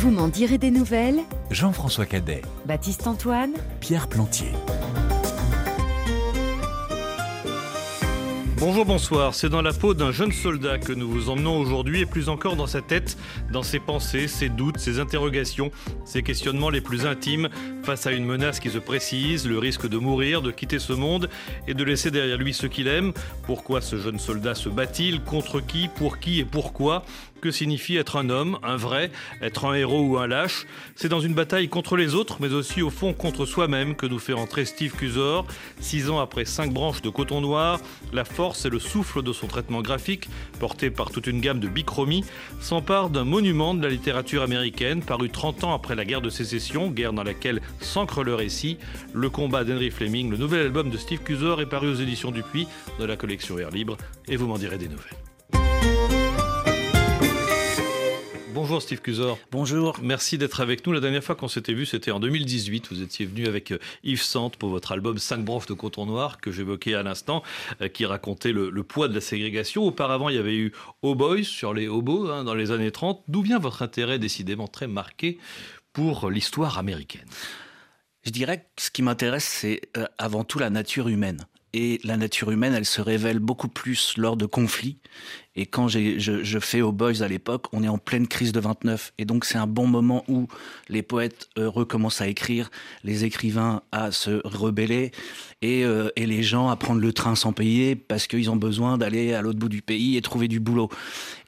Vous m'en direz des nouvelles Jean-François Cadet, Baptiste Antoine Pierre Plantier. Bonjour, bonsoir. C'est dans la peau d'un jeune soldat que nous vous emmenons aujourd'hui et plus encore dans sa tête, dans ses pensées, ses doutes, ses interrogations, ses questionnements les plus intimes face à une menace qui se précise, le risque de mourir, de quitter ce monde et de laisser derrière lui ceux qu'il aime. Pourquoi ce jeune soldat se bat-il? Contre qui? Pour qui? Et pourquoi? Que signifie être un homme, un vrai, être un héros ou un lâche C'est dans une bataille contre les autres, mais aussi au fond contre soi-même que nous fait entrer Steve Cusor. Six ans après cinq branches de coton noir, la force et le souffle de son traitement graphique, porté par toute une gamme de bichromie, s'empare d'un monument de la littérature américaine, paru 30 ans après la guerre de sécession, guerre dans laquelle s'ancre le récit. Le combat d'Henry Fleming, le nouvel album de Steve Cusor, est paru aux éditions Dupuis de la collection Air Libre, et vous m'en direz des nouvelles. Bonjour Steve Cusor. Bonjour. Merci d'être avec nous. La dernière fois qu'on s'était vu, c'était en 2018. Vous étiez venu avec euh, Yves Sante pour votre album 5 branches de coton noir que j'évoquais à l'instant, euh, qui racontait le, poids de la ségrégation. Auparavant, il y avait eu Oh Boys sur les hobos hein, dans les années 30. D'où vient votre intérêt décidément très marqué pour l'histoire américaine? Je dirais que ce qui m'intéresse, c'est euh, avant tout la nature humaine et la nature humaine, elle se révèle beaucoup plus lors de conflits. Et quand je, fais aux Boys à l'époque, on est en pleine crise de 29. Et donc c'est un bon moment où les poètes euh, recommencent à écrire, les écrivains à se rebeller et, euh, et les gens à prendre le train sans payer parce qu'ils ont besoin d'aller à l'autre bout du pays et trouver du boulot.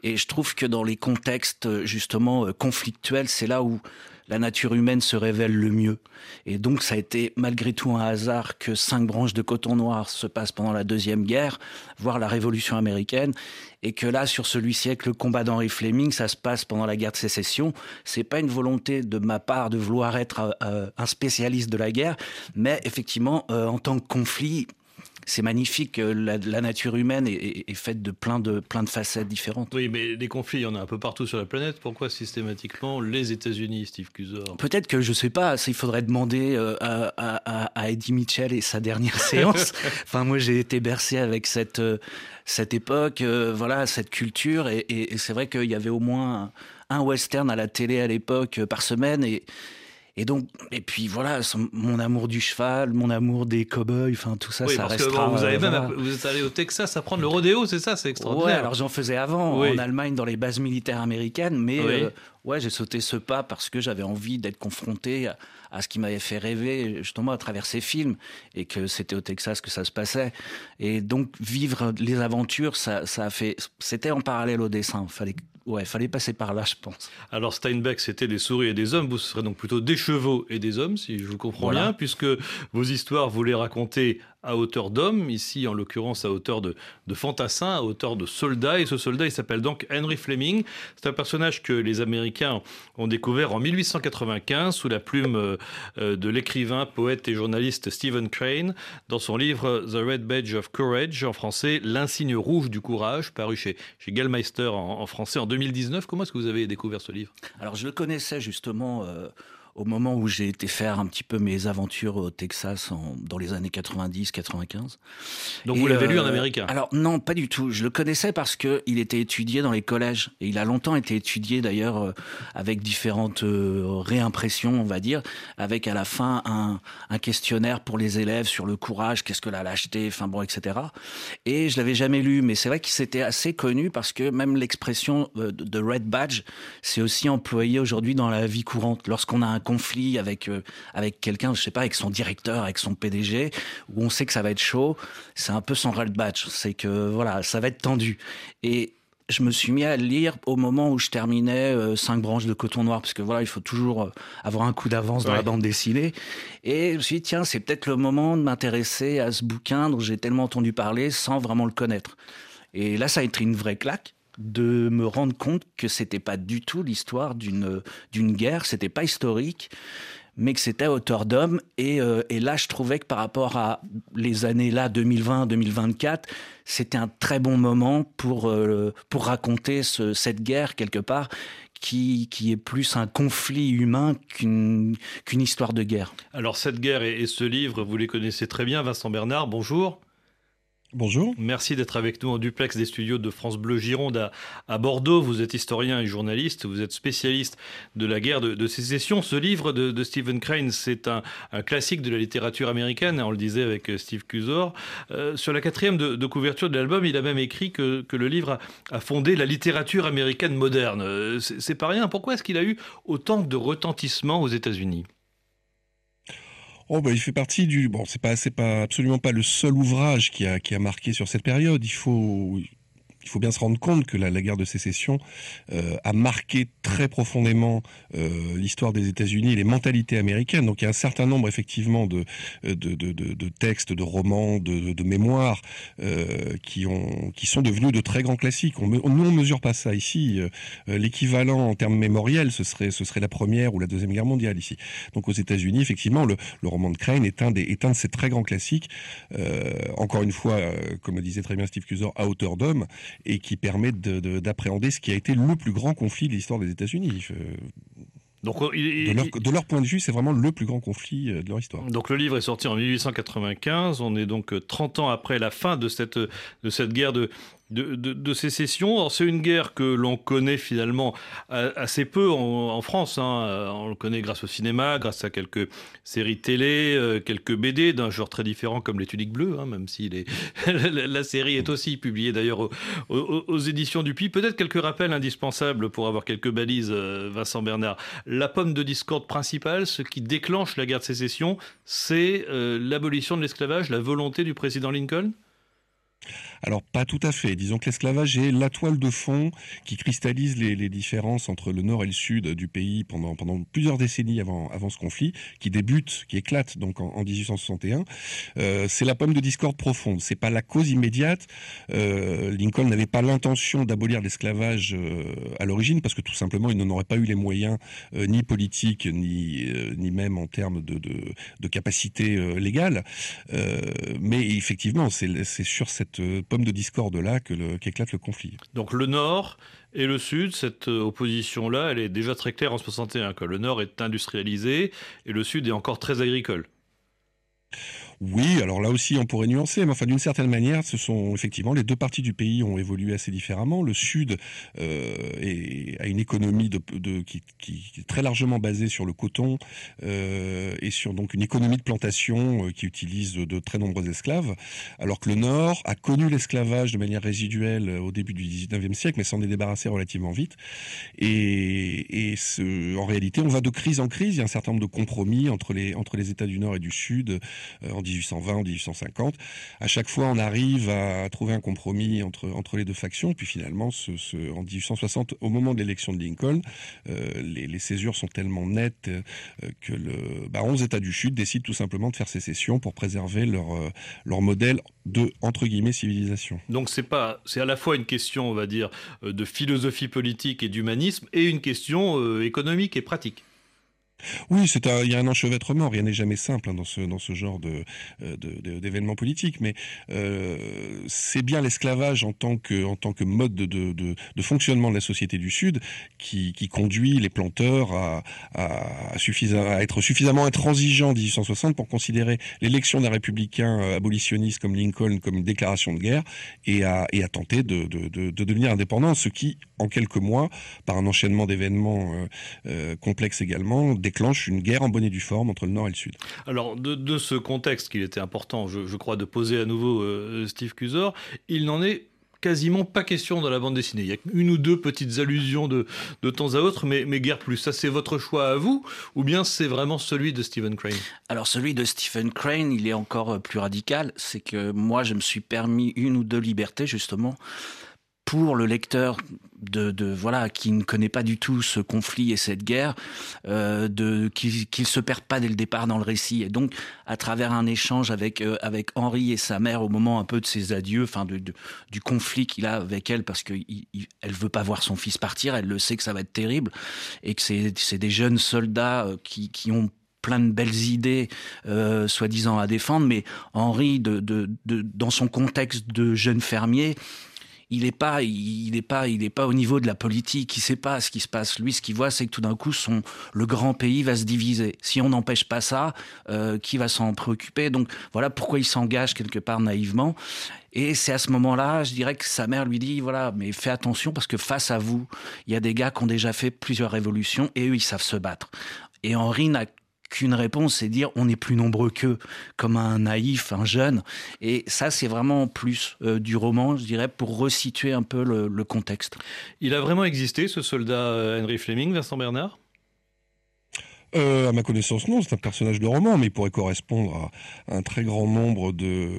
Et je trouve que dans les contextes justement euh, conflictuels, c'est là où la nature humaine se révèle le mieux. Et donc ça a été malgré tout un hasard que cinq branches de coton noir se passent pendant la Deuxième Guerre, voire la Révolution américaine, et que là, sur celui-ci, le combat d'Henry Fleming, ça se passe pendant la guerre de sécession. C'est pas une volonté de ma part de vouloir être euh, un spécialiste de la guerre, mais effectivement, euh, en tant que conflit, c'est magnifique. Euh, la, nature humaine est, faite de plein, de plein de facettes différentes. Oui, mais les conflits, il y en a un peu partout sur la planète. Pourquoi systématiquement les États-Unis, Steve Cusor Peut-être que je ne sais pas. Il faudrait demander euh, à, Eddie Mitchell et sa dernière séance. enfin, moi, j'ai été bercé avec cette euh, cette époque, voilà, cette culture, et, et c'est vrai qu'il y avait au moins un western à la télé à l'époque par semaine, et et donc, et puis voilà, mon amour du cheval, mon amour des cow-boys, enfin tout ça, ça restera. vous, avez même, vous êtes allé au Texas apprendre le rodéo, c'est ça, c'est extraordinaire. Ouais, alors j'en faisais avant en Allemagne dans les bases militaires américaines, mais euh, ouais, j'ai sauté ce pas parce que j'avais envie d'être confronté à, ce qui m'avait fait rêver justement à travers ces films et que c'était au Texas que ça se passait. Et donc vivre les aventures, ça, ça a fait, c'était en parallèle au dessin. Fallait ouais, fallait passer par là, je pense. Alors Steinbeck, c'était des souris et des hommes. Vous serez donc plutôt des chevaux et des hommes, si je vous comprends bien, puisque vos histoires, vous les racontez à hauteur d'homme, ici en l'occurrence à hauteur de, de fantassin, à hauteur de soldat. Et ce soldat, il s'appelle donc Henry Fleming. C'est un personnage que les Américains ont découvert en 1895 sous la plume euh, euh, de l'écrivain, poète et journaliste Stephen Crane dans son livre The Red Badge of Courage, en français L'insigne rouge du courage, paru chez, chez Gallmeister en, français en 2019. Comment est-ce que vous avez découvert ce livre? Alors je le connaissais justement. Euh, au moment où j'ai été faire un petit peu mes aventures au Texas en, dans les années 90-95. Donc vous l'avez lu en euh, américain Alors non, pas du tout. Je le connaissais parce que il était étudié dans les collèges et il a longtemps été étudié d'ailleurs euh, avec différentes euh, réimpressions, on va dire, avec à la fin un, un, questionnaire pour les élèves sur le courage, qu'est-ce que la lâcheté, enfin bon, etc. Et je l'avais jamais lu, mais c'est vrai qu'il s'était assez connu parce que même l'expression de red badge, c'est aussi employé aujourd'hui dans la vie courante lorsqu'on a un conflit avec euh, avec quelqu'un, je sais pas, avec son directeur, avec son PDG, où on sait que ça va être chaud, c'est un peu son red badge, c'est que voilà, ça va être tendu. Et je me suis mis à lire au moment où je terminais euh, cinq branches de coton noir, parce que voilà, il faut toujours euh, avoir un coup d'avance dans la bande dessinée. Et je me suis dit, tiens, c'est peut-être le moment de m'intéresser à ce bouquin dont j'ai tellement entendu parler sans vraiment le connaître. Et là, ça a été une vraie claque de me rendre compte que c'était pas du tout l'histoire d'une d'une guerre, c'était pas historique, mais que c'était à hauteur d'homme. Et, euh, et, là, je trouvais que par rapport à les années là 2020-2024, c'était un très bon moment pour euh, pour raconter ce, cette guerre quelque part. Qui, qui est plus un conflit humain qu'une histoire de guerre. Alors cette guerre et ce livre, vous les connaissez très bien, Vincent Bernard, bonjour. Bonjour. Merci d'être avec nous en duplex des studios de France Bleu Gironde à, Bordeaux. Vous êtes historien et journaliste, vous êtes spécialiste de la guerre de, sécession. Ce livre de, Stephen Crane, c'est un, classique de la littérature américaine, on le disait avec euh, Steve Cusor. Euh, sur la quatrième de, couverture de l'album, il a même écrit que, le livre a, fondé la littérature américaine moderne. Euh, c'est pas rien. Pourquoi est-ce qu'il a eu autant de retentissement aux États-Unis? Oh bah, il fait partie du bon c'est pas absolument pas le seul ouvrage qui a marqué sur cette période. Il faut il faut bien se rendre compte que la, guerre de sécession euh, a marqué très profondément euh, l'histoire des États-Unis et les mentalités américaines. Donc il y a un certain nombre effectivement de, de textes, de romans, de, mémoires euh, qui, ont, qui sont devenus de très grands classiques. On, nous, on mesure pas ça ici. L'équivalent en termes mémoriels, ce serait, la Première ou la Deuxième Guerre mondiale ici. Donc aux États-Unis, effectivement, le, roman de Crane est un, des, est un de ces très grands classiques. encore une fois, comme le disait très bien Steve Cusor, à hauteur d'homme et qui permet d'appréhender ce qui a été le plus grand conflit de l'histoire des États-Unis. Donc, de, leur, point de vue, c'est vraiment le plus grand conflit euh, de leur histoire. Donc le livre est sorti en 1895, on est donc 30 ans après la fin de cette, de cette guerre de, de, sécession. C'est une guerre que l'on connaît finalement assez peu en, France. Hein. On le connaît grâce au cinéma, grâce à quelques séries télé, euh, quelques BD d'un genre très différent comme Les Tuniques Bleues, hein, même si la série est aussi publiée d'ailleurs aux, éditions du Peut-être quelques rappels indispensables pour avoir quelques balises, euh, Vincent Bernard. La pomme de discorde principale, ce qui déclenche la guerre de sécession, c'est euh, l'abolition de l'esclavage, la volonté du président Lincoln? Alors pas tout à fait. Disons que l'esclavage est la toile de fond qui cristallise les, différences entre le nord et le sud du pays pendant, plusieurs décennies avant, ce conflit, qui débute, qui éclate donc en, 1861. Euh, c'est la pomme de discorde profonde. C'est pas la cause immédiate. Euh, Lincoln n'avait pas l'intention d'abolir l'esclavage euh, à l'origine parce que tout simplement il n'en aurait pas eu les moyens ni politiques ni ni même en termes de, de, de capacité légale. mais effectivement, c'est sur cette pomme de discorde là qu'éclate le conflit. Donc le Nord et le Sud, cette euh, opposition-là, elle est déjà très claire en 61, que le Nord est industrialisé et le Sud est encore très agricole. Oui, alors là aussi on pourrait nuancer, mais enfin d'une certaine manière, ce sont effectivement les deux parties du pays ont évolué assez différemment. Le Sud euh, a une économie qui, est très largement basée sur le coton euh, et sur donc une économie de plantation euh, qui utilise de, très nombreux esclaves, alors que le Nord a connu l'esclavage de manière résiduelle au début du 19e siècle, mais s'en est débarrassé relativement vite. Et, en réalité, on va de crise en crise. Il y a un certain nombre de compromis entre les États du Nord et du Sud 1820 ou 1850. À chaque fois, on arrive à trouver un compromis entre, les deux factions. Puis finalement, en 1860, au moment de l'élection de Lincoln, euh, les, césures sont tellement nettes euh, que le, bah, 11 États du Sud décident tout simplement de faire sécession pour préserver leur, euh, leur modèle de entre guillemets civilisation. Donc c'est pas c'est à la fois une question on va dire de philosophie politique et d'humanisme et une question économique et pratique. Oui, c'est il y a un enchevêtrement. Rien n'est jamais simple hein, dans ce dans ce genre de euh, d'événements politiques, mais euh, c'est bien l'esclavage en tant que en tant que mode de, de, fonctionnement de la société du Sud qui, qui conduit les planteurs à à, à être suffisamment intransigeants en 1860 pour considérer l'élection d'un républicain euh, abolitionniste comme Lincoln comme une déclaration de guerre et à et à tenter de de, de, devenir indépendant, ce qui en quelques mois, par un enchaînement d'événements complexes également, déclenche une guerre en bonne et due forme entre le Nord et le Sud. Alors, de, ce contexte qu'il était important, je, crois, de poser à nouveau euh, Steve Cusor, il n'en est quasiment pas question dans la bande dessinée. Il y a une ou deux petites allusions de, de temps à autre, mais, mais guère plus. Ça, c'est votre choix à vous, ou bien c'est vraiment celui de Stephen Crane? Alors, celui de Stephen Crane, il est encore plus radical. C'est que moi, je me suis permis une ou deux libertés, justement, pour le lecteur de, voilà qui ne connaît pas du tout ce conflit et cette guerre, euh, de qu'il ne se perd pas dès le départ dans le récit. Et donc, à travers un échange avec euh, avec Henri et sa mère au moment un peu de ses adieux, enfin du conflit qu'il a avec elle, parce que elle veut pas voir son fils partir, elle le sait que ça va être terrible et que c'est des jeunes soldats euh, qui qui ont plein de belles idées, soi-disant à défendre, mais Henri, dans son contexte de jeune fermier, il n'est pas, il est pas, il est pas au niveau de la politique. Il sait pas ce qui se passe. Lui, ce qu'il voit, c'est que tout d'un coup, son le grand pays va se diviser. Si on n'empêche pas ça, euh, qui va s'en préoccuper? Donc voilà pourquoi il s'engage quelque part naïvement. Et c'est à ce moment-là, je dirais que sa mère lui dit voilà, mais fais attention parce que face à vous, il y a des gars qui ont déjà fait plusieurs révolutions et eux, ils savent se battre. Et Henri n'a qu'une réponse, c'est dire on est plus nombreux qu'eux, comme un naïf, un jeune. Et ça, c'est vraiment plus euh, du roman, je dirais, pour resituer un peu le, contexte. Il a vraiment existé, ce soldat euh, Henry Fleming, Vincent Bernard? Euh, à ma connaissance, non, c'est un personnage de roman, mais il pourrait correspondre à un très grand nombre de,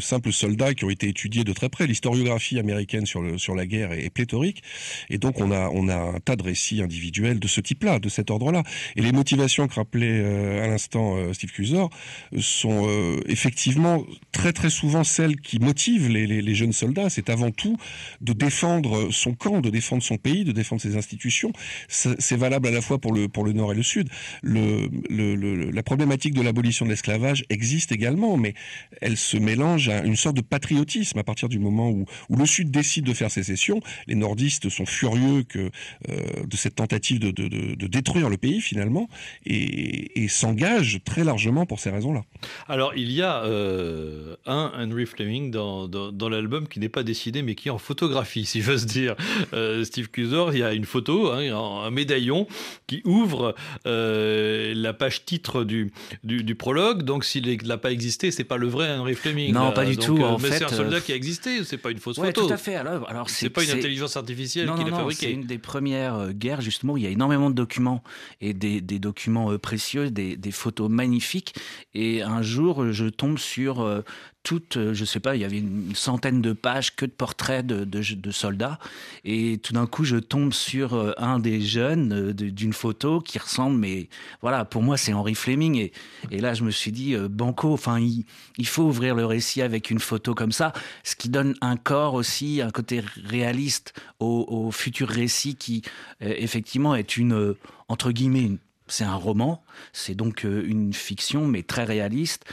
simples soldats qui ont été étudiés de très près. L'historiographie américaine sur, sur la guerre est, pléthorique, et donc on a, on a un tas de récits individuels de ce type-là, de cet ordre-là. Et les motivations que rappelait euh, à l'instant euh, Steve Cusor sont euh, effectivement très très souvent celles qui motivent les, les, les jeunes soldats. C'est avant tout de défendre son camp, de défendre son pays, de défendre ses institutions. C'est valable à la fois pour le, pour le Nord et le Sud. Le, le, la problématique de l'abolition de l'esclavage existe également, mais elle se mélange à une sorte de patriotisme à partir du moment où, où le Sud décide de faire sécession. Les nordistes sont furieux que, euh, de cette tentative de, de, de, de, détruire le pays finalement et, et s'engagent très largement pour ces raisons-là. Alors il y a euh, un Henry Fleming dans, dans, dans l'album qui n'est pas dessiné mais qui est en photographie, si j'ose dire. Euh, Steve Cusor, il y a une photo, hein, un médaillon qui ouvre euh, la page titre du, du, du prologue. Donc, s'il n'a pas existé, c'est pas le vrai Henry Fleming. Non, là. pas du donc, tout. Euh, en mais c'est un soldat qui a existé. C'est pas une fausse ouais, photo. Tout à fait. Alors, alors c'est pas une intelligence artificielle qui l'a fabriqué. C'est une des premières euh, guerres justement. Où il y a énormément de documents et des, des documents euh, précieux, des, des, photos magnifiques. Et un jour, je tombe sur euh, toutes, je sais pas, il y avait une centaine de pages que de portraits de, soldats. Et tout d'un coup, je tombe sur un des jeunes d'une photo qui ressemble, mais voilà, pour moi, c'est Henry Fleming. Et, là, je me suis dit, euh, Banco, enfin, il, il, faut ouvrir le récit avec une photo comme ça, ce qui donne un corps aussi, un côté réaliste au, futur récit qui, euh, effectivement, est une, euh, entre guillemets, une c'est un roman, c'est donc euh, une fiction, mais très réaliste.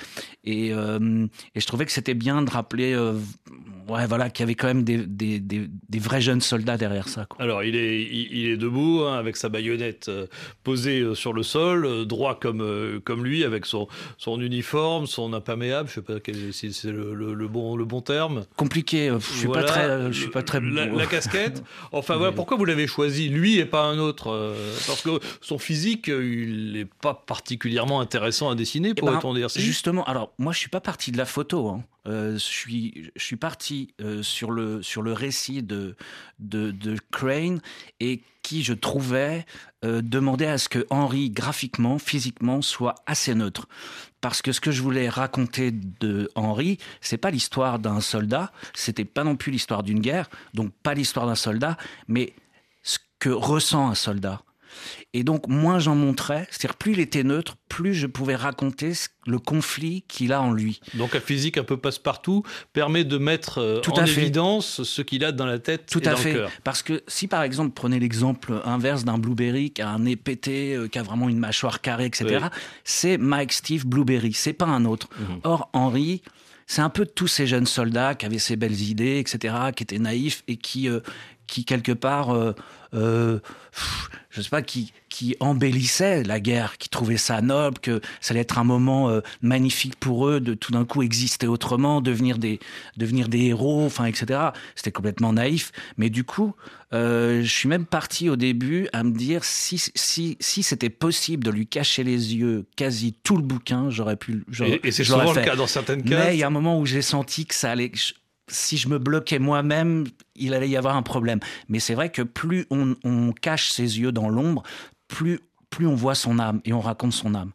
Et, euh, et je trouvais que c'était bien de rappeler, euh, ouais, voilà, qu'il y avait quand même des, des, des, des, vrais jeunes soldats derrière ça. Quoi. Alors, il est, il, il est debout, hein, avec sa baïonnette euh, posée euh, sur le sol, euh, droit comme, euh, comme lui, avec son, son uniforme, son imperméable, je sais pas si c'est le, le, le, bon, le bon terme. Compliqué, je suis voilà, pas très, je suis pas très. La, la casquette. Enfin, voilà, pourquoi vous l'avez choisi, lui et pas un autre Parce que son physique il n'est pas particulièrement intéressant à dessiner, pourrait-on ben, dire si? Justement, alors moi je suis pas parti de la photo. Hein. Euh, je suis parti euh, sur le sur le récit de de, de Crane et qui je trouvais euh, demandait à ce que Henry graphiquement, physiquement soit assez neutre. Parce que ce que je voulais raconter de Henry, c'est pas l'histoire d'un soldat, c'était pas non plus l'histoire d'une guerre, donc pas l'histoire d'un soldat, mais ce que ressent un soldat. Et donc, moins j'en montrais, c'est-à-dire plus il était neutre, plus je pouvais raconter le conflit qu'il a en lui. Donc, la physique un peu passe-partout permet de mettre euh, Tout en évidence ce qu'il a dans la tête Tout et à dans fait. le cœur. Parce que si, par exemple, prenez l'exemple inverse d'un Blueberry qui a un nez pété, euh, qui a vraiment une mâchoire carrée, etc., oui. c'est Mike Steve Blueberry, c'est pas un autre. Mmh. Or, Henry, c'est un peu tous ces jeunes soldats qui avaient ces belles idées, etc., qui étaient naïfs et qui, euh, qui quelque part, euh, euh, je sais pas, qui, qui embellissaient la guerre, qui trouvaient ça noble, que ça allait être un moment euh, magnifique pour eux de tout d'un coup exister autrement, devenir des, devenir des héros, enfin, etc. C'était complètement naïf. Mais du coup, euh, je suis même parti au début à me dire si, si, si c'était possible de lui cacher les yeux quasi tout le bouquin, j'aurais pu. Et, et c'est souvent fait. le cas dans certaines cases. Mais il y a un moment où j'ai senti que ça allait. Si je me bloquais moi-même, il allait y avoir un problème. Mais c'est vrai que plus on, on cache ses yeux dans l'ombre, plus, plus on voit son âme et on raconte son âme.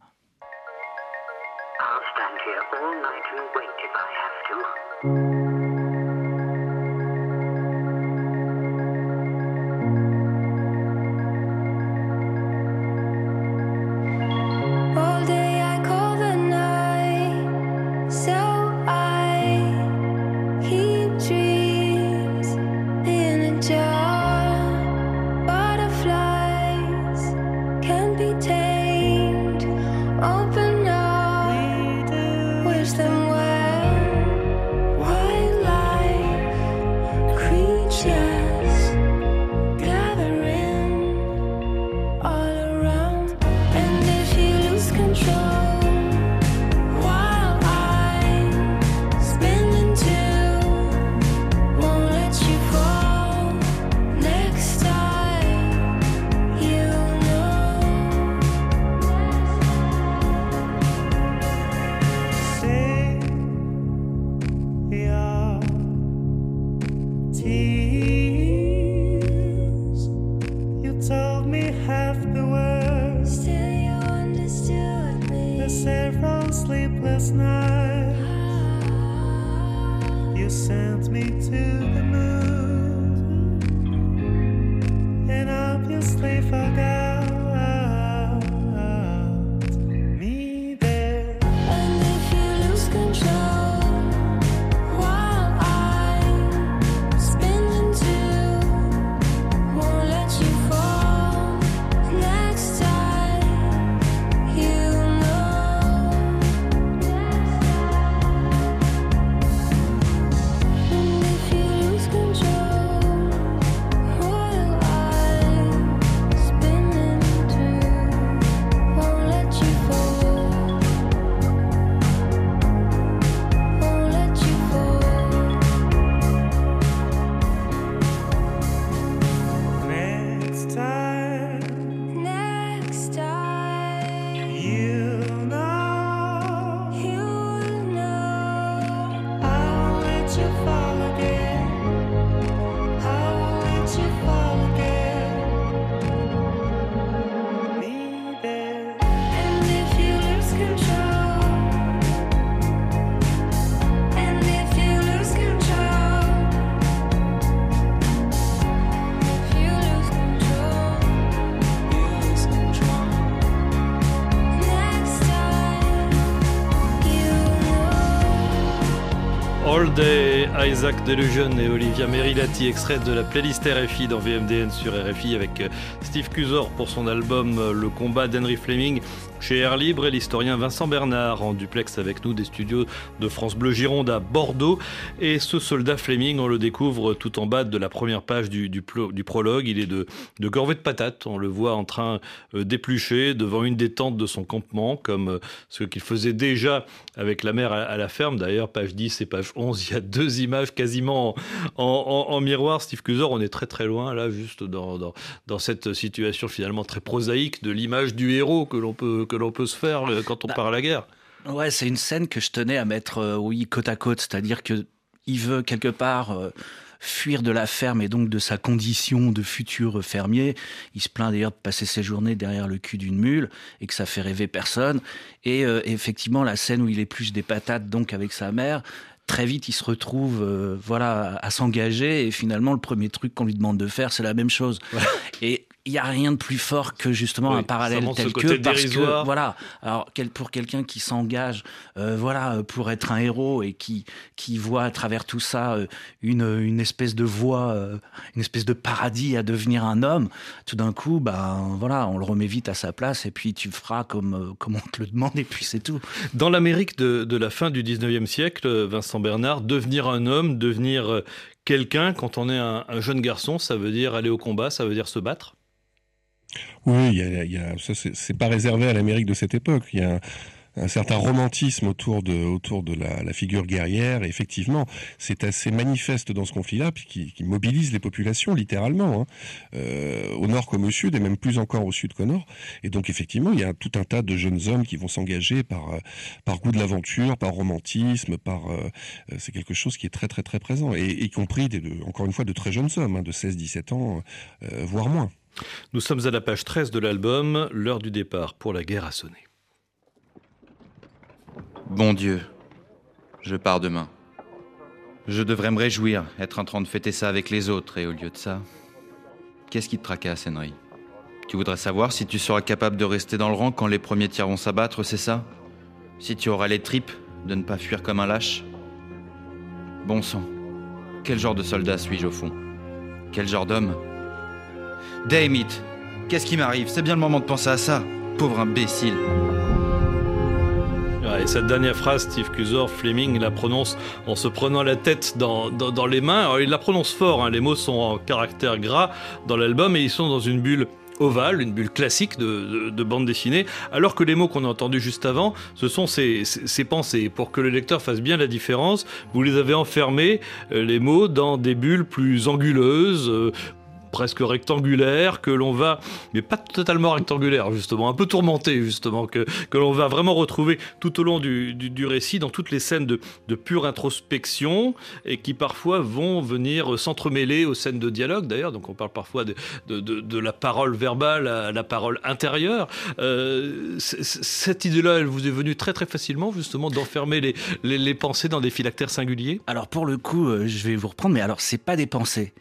Isaac Delusion et Olivia Merilati, extrait de la playlist RFI dans VMDN sur RFI avec euh, Steve Cusor pour son album euh, Le combat d'Henry Fleming chez Air Libre et l'historien Vincent Bernard en duplex avec nous des studios de France Bleu Gironde à Bordeaux. Et ce soldat Fleming, on le découvre tout en bas de la première page du, prologue. Il est de, de corvée de patates. On le voit en train euh, d'éplucher devant une des tentes de son campement, comme euh, ce qu'il faisait déjà avec la mère à, la ferme. D'ailleurs, page 10 et page 11, il y a deux images quasiment en, miroir. Steve Cusor, on est très très loin là, juste dans cette situation finalement très prosaïque de l'image du héros que l'on peut que l'on peut se faire euh, quand on bah, part à la guerre. Ouais, c'est une scène que je tenais à mettre, euh, oui, côte à côte, c'est-à-dire que il veut quelque part euh, fuir de la ferme et donc de sa condition de futur fermier. Il se plaint d'ailleurs de passer ses journées derrière le cul d'une mule et que ça fait rêver personne. Et effectivement, la scène où il épluche des patates donc avec sa mère, très vite, il se retrouve voilà à s'engager et finalement, le premier truc qu'on lui demande de faire, c'est la même chose. Et il n'y a rien de plus fort que justement un parallèle tel que parce que voilà alors pour quelqu'un qui s'engage euh, voilà pour être un héros et qui qui voit à travers tout ça euh, une, une espèce de voie euh, une espèce de paradis à devenir un homme tout d'un coup ben voilà on le remet vite à sa place et puis tu feras comme comme on te le demande et puis c'est tout. Dans l'Amérique de, de, la fin du 19e siècle Vincent Bernard devenir un homme devenir quelqu'un quand on est un, un jeune garçon ça veut dire aller au combat ça veut dire se battre? Oui, il y a, ça c'est pas réservé à l'Amérique de cette époque. Il y a un, certain romantisme autour de autour de la, figure guerrière. Et effectivement, c'est assez manifeste dans ce conflit-là, qui, qui, mobilise les populations littéralement, hein, euh, au nord comme au sud, et même plus encore au sud qu'au nord. Et donc effectivement, il y a tout un tas de jeunes hommes qui vont s'engager par euh, par goût de l'aventure, par romantisme, par euh, c'est quelque chose qui est très très très présent, et y compris encore une fois de très jeunes hommes, hein, de 16-17 ans, voire moins. Nous sommes à la page 13 de l'album, l'heure du départ pour la guerre a sonné. Bon Dieu, je pars demain. Je devrais me réjouir, être en train de fêter ça avec les autres, et au lieu de ça, qu'est-ce qui te tracasse, Henry? Tu voudrais savoir si tu seras capable de rester dans le rang quand les premiers tirs vont s'abattre, c'est ça? Si tu auras les tripes de ne pas fuir comme un lâche? Bon sang, quel genre de soldat suis-je au fond? Quel genre d'homme? Damn Qu'est-ce qui m'arrive? C'est bien le moment de penser à ça. Pauvre imbécile. et cette dernière phrase, Steve Cusor, Fleming la prononce en se prenant la tête dans, dans, les mains. Alors, il la prononce fort, hein. les mots sont en caractère gras dans l'album et ils sont dans une bulle ovale, une bulle classique de, de, bande dessinée, alors que les mots qu'on a entendus juste avant, ce sont ces, ces, pensées. Pour que le lecteur fasse bien la différence, vous les avez enfermés, euh, les mots, dans des bulles plus anguleuses, euh, presque rectangulaire que l'on va, mais pas totalement rectangulaire justement, un peu tourmenté justement, que, que l'on va vraiment retrouver tout au long du, du, récit dans toutes les scènes de, de, pure introspection et qui parfois vont venir s'entremêler aux scènes de dialogue d'ailleurs. Donc on parle parfois de, de, la parole verbale à la parole intérieure. Euh, cette idée-là, elle vous est venue très très facilement justement d'enfermer les, les, les, pensées dans des phylactères singuliers? Alors pour le coup, euh, je vais vous reprendre, mais alors c'est pas des pensées.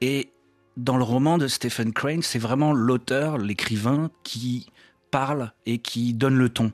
Et dans le roman de Stephen Crane, c'est vraiment l'auteur, l'écrivain qui parle et qui donne le ton.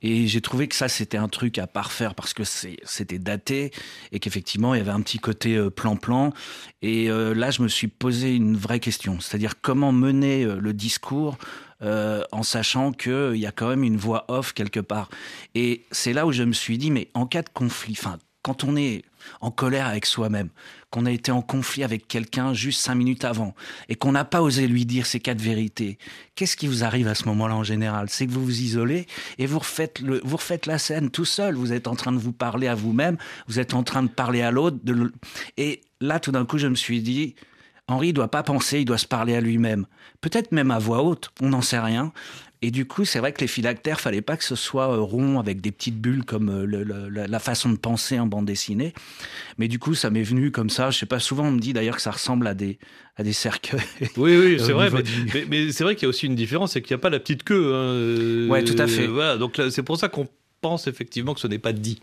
Et j'ai trouvé que ça, c'était un truc à parfaire parce que c'était daté et qu'effectivement, il y avait un petit côté euh, plan-plan. Et euh, là, je me suis posé une vraie question, c'est-à-dire comment mener euh, le discours en sachant qu'il y a quand même une voix off quelque part. Et c'est là où je me suis dit, mais en cas de conflit, enfin, quand on est en colère avec soi-même, qu'on a été en conflit avec quelqu'un juste cinq minutes avant et qu'on n'a pas osé lui dire ces quatre vérités, qu'est-ce qui vous arrive à ce moment-là en général? C'est que vous vous isolez et vous refaites, le, vous refaites la scène tout seul. Vous êtes en train de vous parler à vous-même, vous êtes en train de parler à l'autre. Et là, tout d'un coup, je me suis dit, Henri ne doit pas penser, il doit se parler à lui-même. Peut-être même à voix haute, on n'en sait rien. Et du coup, c'est vrai que les phylactères, fallait pas que ce soit euh, rond avec des petites bulles comme euh, la façon de penser en bande dessinée. Mais du coup, ça m'est venu comme ça. Je sais pas, souvent on me dit d'ailleurs que ça ressemble à des, à des cercueils. Oui, oui, c'est vrai. Mais, c'est vrai qu'il y a aussi une différence, c'est qu'il n'y a pas la petite queue. Hein. Ouais, tout à fait. Voilà, donc c'est pour ça qu'on pense effectivement que ce n'est pas dit.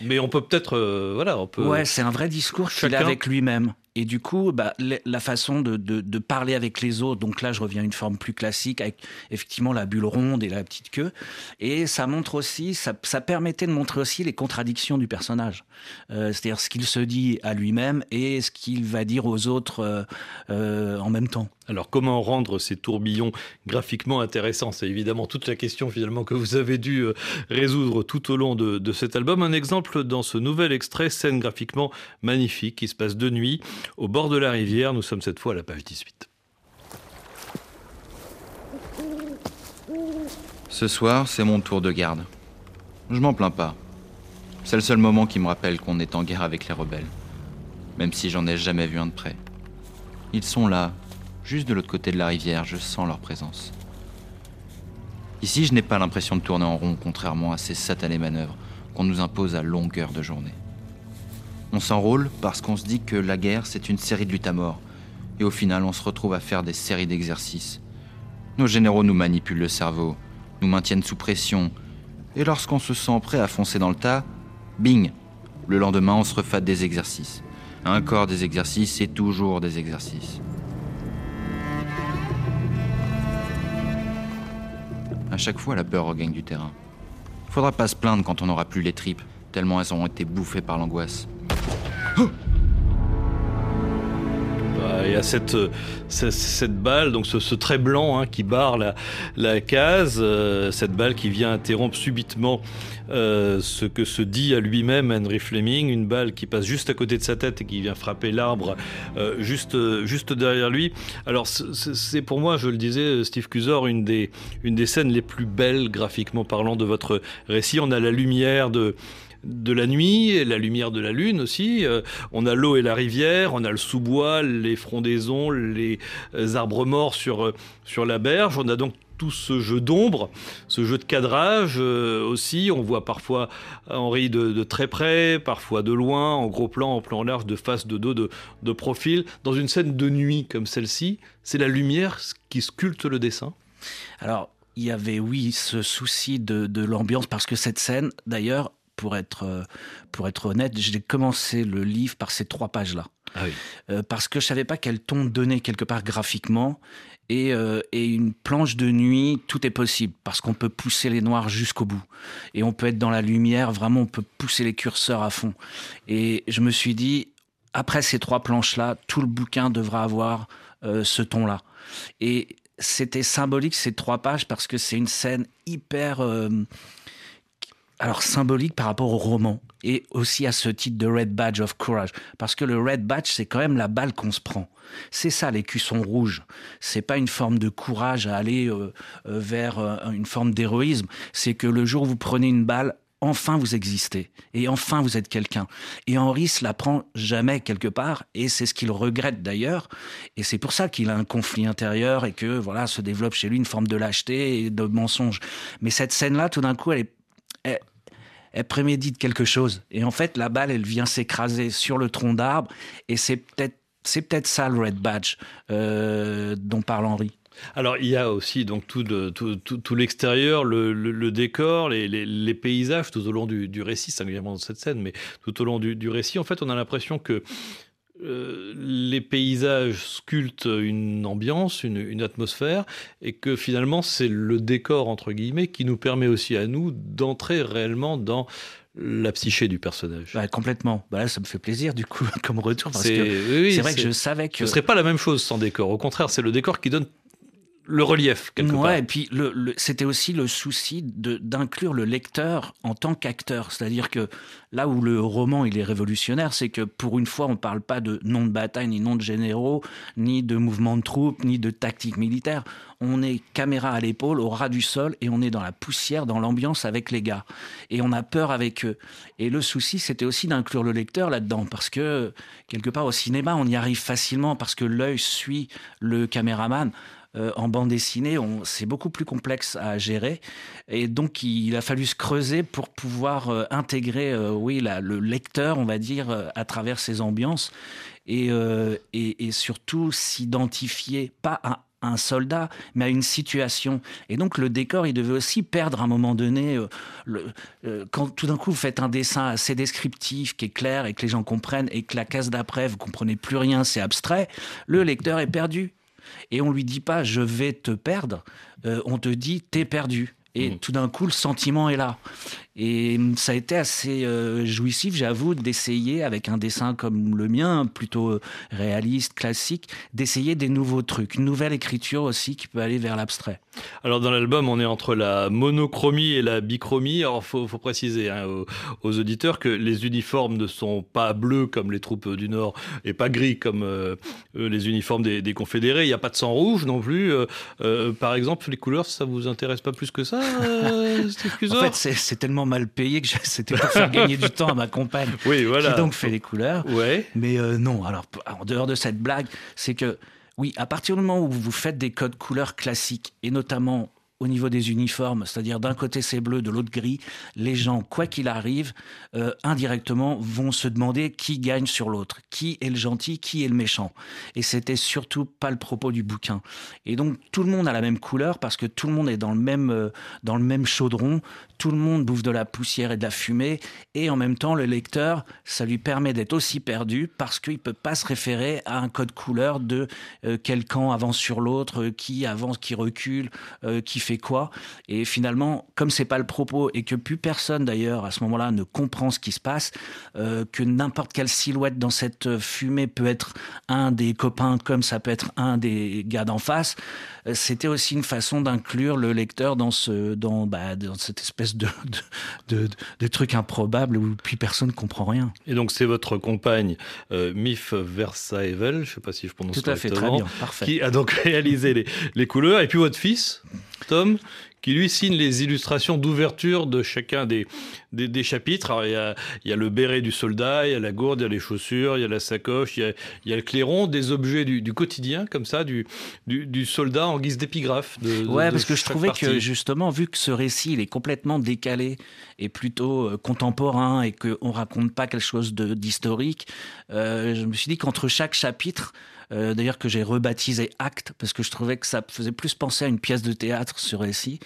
Mais on peut peut-être, euh, voilà, on peut. Ouais, c'est un vrai discours qu'il a avec lui-même. Et du coup, bah, la façon de, de, de, parler avec les autres, donc là je reviens à une forme plus classique avec effectivement la bulle ronde et la petite queue. Et ça montre aussi, ça, ça permettait de montrer aussi les contradictions du personnage. Euh, C'est-à-dire ce qu'il se dit à lui-même et ce qu'il va dire aux autres euh, euh, en même temps. Alors comment rendre ces tourbillons graphiquement intéressants? C'est évidemment toute la question finalement que vous avez dû euh, résoudre tout au long de, de cet album. Un exemple dans ce nouvel extrait, scène graphiquement magnifique qui se passe de nuit au bord de la rivière. Nous sommes cette fois à la page 18. Ce soir, c'est mon tour de garde. Je m'en plains pas. C'est le seul moment qui me rappelle qu'on est en guerre avec les rebelles, même si j'en ai jamais vu un de près. Ils sont là, juste de l'autre côté de la rivière, je sens leur présence. Ici, je n'ai pas l'impression de tourner en rond, contrairement à ces satanées manœuvres qu'on nous impose à longueur de journée. On s'enrôle parce qu'on se dit que la guerre, c'est une série de luttes à mort. Et au final, on se retrouve à faire des séries d'exercices. Nos généraux nous manipulent le cerveau, nous maintiennent sous pression. Et lorsqu'on se sent prêt à foncer dans le tas, bing Le lendemain, on se refait des exercices. Encore des exercices et toujours des exercices. À chaque fois, la peur regagne du terrain. Faudra pas se plaindre quand on n'aura plus les tripes, tellement elles auront été bouffées par l'angoisse. Y a cette, cette, balle, donc ce, trait blanc hein, qui barre la, la case, euh, cette balle qui vient interrompre subitement euh, ce que se dit à lui-même Henry Fleming, une balle qui passe juste à côté de sa tête et qui vient frapper l'arbre euh, juste, juste derrière lui. Alors c'est pour moi, je le disais, Steve Cusor, une des, une des scènes les plus belles graphiquement parlant de votre récit. On a la lumière de de la nuit, la lumière de la lune aussi. Euh, on a l'eau et la rivière, on a le sous-bois, les frondaisons, les euh, arbres morts sur, euh, sur la berge. On a donc tout ce jeu d'ombre, ce jeu de cadrage aussi. On voit parfois Henri de, très près, parfois de loin, en gros plan, en plan large, de face, de dos, de, de profil. Dans une scène de nuit comme celle-ci, c'est la lumière qui sculpte le dessin. Alors, il y avait, oui, ce souci de, de l'ambiance, parce que cette scène, d'ailleurs, pour être, euh, pour être honnête, j'ai commencé le livre par ces trois pages-là. Ah euh, parce que je savais pas quel ton donner quelque part graphiquement. Et, euh, et, une planche de nuit, tout est possible parce qu'on peut pousser les noirs jusqu'au bout et on peut être dans la lumière. Vraiment, on peut pousser les curseurs à fond. Et je me suis dit, après ces trois planches-là, tout le bouquin devra avoir ce ton-là. Et c'était symbolique ces trois pages parce que c'est une scène hyper alors symbolique par rapport au roman et aussi à ce titre de Red Badge of Courage parce que le Red Badge c'est quand même la balle qu'on se prend. C'est ça les cuissons rouges. C'est pas une forme de courage à aller euh, euh, vers euh, une forme d'héroïsme, c'est que le jour où vous prenez une balle enfin vous existez et enfin vous êtes quelqu'un. Et Henri se l'apprend jamais quelque part et c'est ce qu'il regrette d'ailleurs. Et c'est pour ça qu'il a un conflit intérieur et que voilà se développe chez lui une forme de lâcheté et de mensonge. Mais cette scène-là, tout d'un coup, elle est, elle prémédite quelque chose. Et en fait, la balle, elle vient s'écraser sur le tronc d'arbre. Et c'est peut-être c'est peut-être ça le Red Badge euh, dont parle Henri. Alors il y a aussi donc tout, tout, l'extérieur, le, décor, les, paysages tout au long du, récit, singulièrement dans cette scène, mais tout au long du, récit, en fait, on a l'impression que euh, les paysages sculptent une ambiance, une, une atmosphère, et que finalement c'est le décor entre guillemets qui nous permet aussi à nous d'entrer réellement dans la psyché du personnage. Bah, complètement. Bah, là, ça me fait plaisir du coup comme retour parce que c'est vrai que je savais que ce serait pas la même chose sans décor. Au contraire, c'est le décor qui donne le relief quelque ouais, part. et puis le, c'était aussi le souci d'inclure le lecteur en tant qu'acteur, c'est-à-dire que là où le roman il est révolutionnaire, c'est que pour une fois on parle pas de nom de bataille, ni nom de généraux, ni de mouvement de troupes, ni de tactique militaire. On est caméra à l'épaule, au ras du sol, et on est dans la poussière, dans l'ambiance avec les gars, et on a peur avec eux. Et le souci c'était aussi d'inclure le lecteur là-dedans, parce que quelque part au cinéma on y arrive facilement parce que l'œil suit le caméraman. Euh, en bande dessinée, c'est beaucoup plus complexe à gérer. Et donc, il a fallu se creuser pour pouvoir euh, intégrer, euh, oui, le lecteur, on va dire, à travers ces ambiances. Et, et, surtout s'identifier, pas à un soldat, mais à une situation. Et donc le décor, il devait aussi perdre à un moment donné. quand tout d'un coup vous faites un dessin assez descriptif, qui est clair et que les gens comprennent, et que la case d'après vous comprenez plus rien, c'est abstrait, le lecteur est perdu. Et on lui dit pas je vais te perdre, euh, on te dit t'es perdu. Et mmh. tout d'un coup, le sentiment est là. Et ça a été assez euh, jouissif, j'avoue, d'essayer, avec un dessin comme le mien, plutôt euh, réaliste, classique, d'essayer des nouveaux trucs, une nouvelle écriture aussi qui peut aller vers l'abstrait. Alors dans l'album, on est entre la monochromie et la bichromie. Alors faut, faut préciser hein, aux, auditeurs que les uniformes ne sont pas bleus comme les troupes du Nord et pas gris comme euh, les uniformes des, confédérés. Il n'y a pas de sang rouge non plus. par exemple, les couleurs, ça vous intéresse pas plus que ça, En fait, c'est tellement mal payé que c'était pour faire gagner du temps à ma compagne. Oui, voilà. Qui donc fait les couleurs. Ouais. Mais euh, non, alors en dehors de cette blague, c'est que oui, à partir du moment où vous faites des codes couleurs classiques, et notamment au niveau des uniformes, c'est-à-dire d'un côté c'est bleu, de l'autre gris, les gens, quoi qu'il arrive, euh, indirectement vont se demander qui gagne sur l'autre, qui est le gentil, qui est le méchant. Et c'était surtout pas le propos du bouquin. Et donc tout le monde a la même couleur parce que tout le monde est dans le même euh, dans le même chaudron, tout le monde bouffe de la poussière et de la fumée, et en même temps le lecteur, ça lui permet d'être aussi perdu parce qu'il peut pas se référer à un code couleur de euh, quel camp avance sur l'autre, qui avance, qui recule, qui fait quoi. Et finalement, comme c'est pas le propos et que plus personne d'ailleurs à ce moment-là ne comprend ce qui se passe, euh, que n'importe quelle silhouette dans cette fumée peut être un des copains comme ça peut être un des gars d'en face, euh, c'était aussi une façon d'inclure le lecteur dans ce dans, bah, dans cette espèce de de, de, truc improbable où puis personne ne comprend rien. Et donc c'est votre compagne euh, Mif Versaevel, je sais pas si je prononce Tout à fait, très bien, parfait. qui a donc réalisé les, les couleurs et puis votre fils Tom, qui lui signe les illustrations d'ouverture de chacun des, des, chapitres. Alors, il y, a, il y, a, le béret du soldat, il y a la gourde, il y a les chaussures, il y a la sacoche, il y a, il y a le clairon, des objets du, du, quotidien, comme ça, du, du, du soldat en guise d'épigraphe. De, ouais, parce que je trouvais que justement, vu que ce récit, il est complètement décalé et plutôt euh, contemporain et qu'on raconte pas quelque chose d'historique, euh, je me suis dit qu'entre chaque chapitre, euh, d'ailleurs que j'ai rebaptisé Acte parce que je trouvais que ça faisait plus penser à une pièce de théâtre sur récit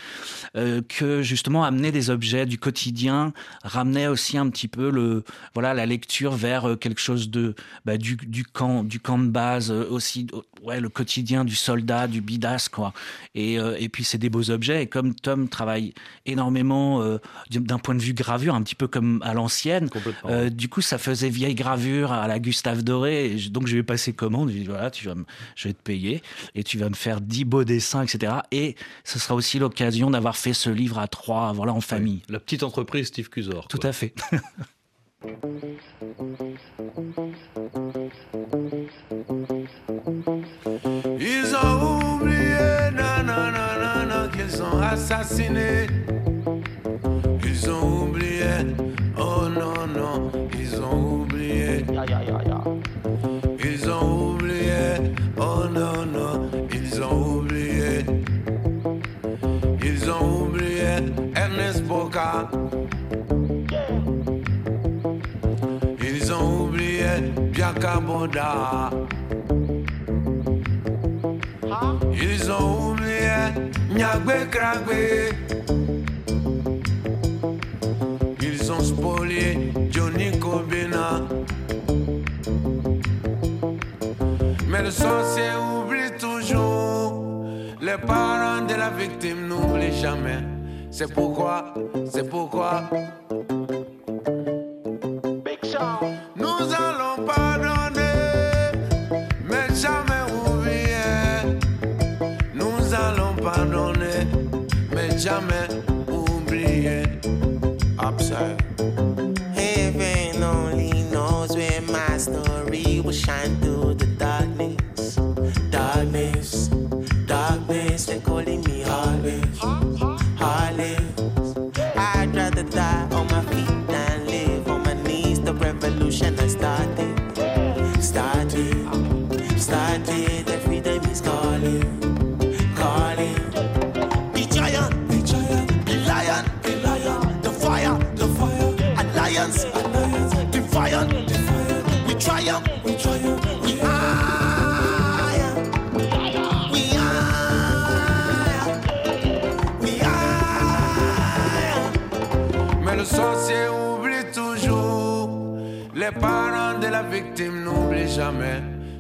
euh, que justement amener des objets du quotidien ramenait aussi un petit peu le voilà la lecture vers euh, quelque chose de bah, du, du camp du camp de base aussi ouais le quotidien du soldat du bidas quoi. Et, et puis c'est des beaux objets. Et comme Tom travaille énormément d'un point de vue gravure un petit peu comme à l'ancienne du coup ça faisait vieille gravure à la Gustave Doré. Et donc je vais passer commande voilà, tu vas je vais te payer et tu vas me faire 10 beaux dessins, etc. Et ce sera aussi l'occasion d'avoir fait ce livre à trois, voilà, en famille. la petite entreprise Steve Cusor. Tout à fait. Ils ont oublié, qu'ils sont assassinés. Ils ont oublié soda. Ils ont oublié Nyagbe Kragbe. Ils ont spolié Johnny Kobina. Mais le sorcier oublie toujours. Les parents de la victime n'oublient jamais. C'est pourquoi, c'est pourquoi. Shine through the darkness. Darkness, darkness, they're calling me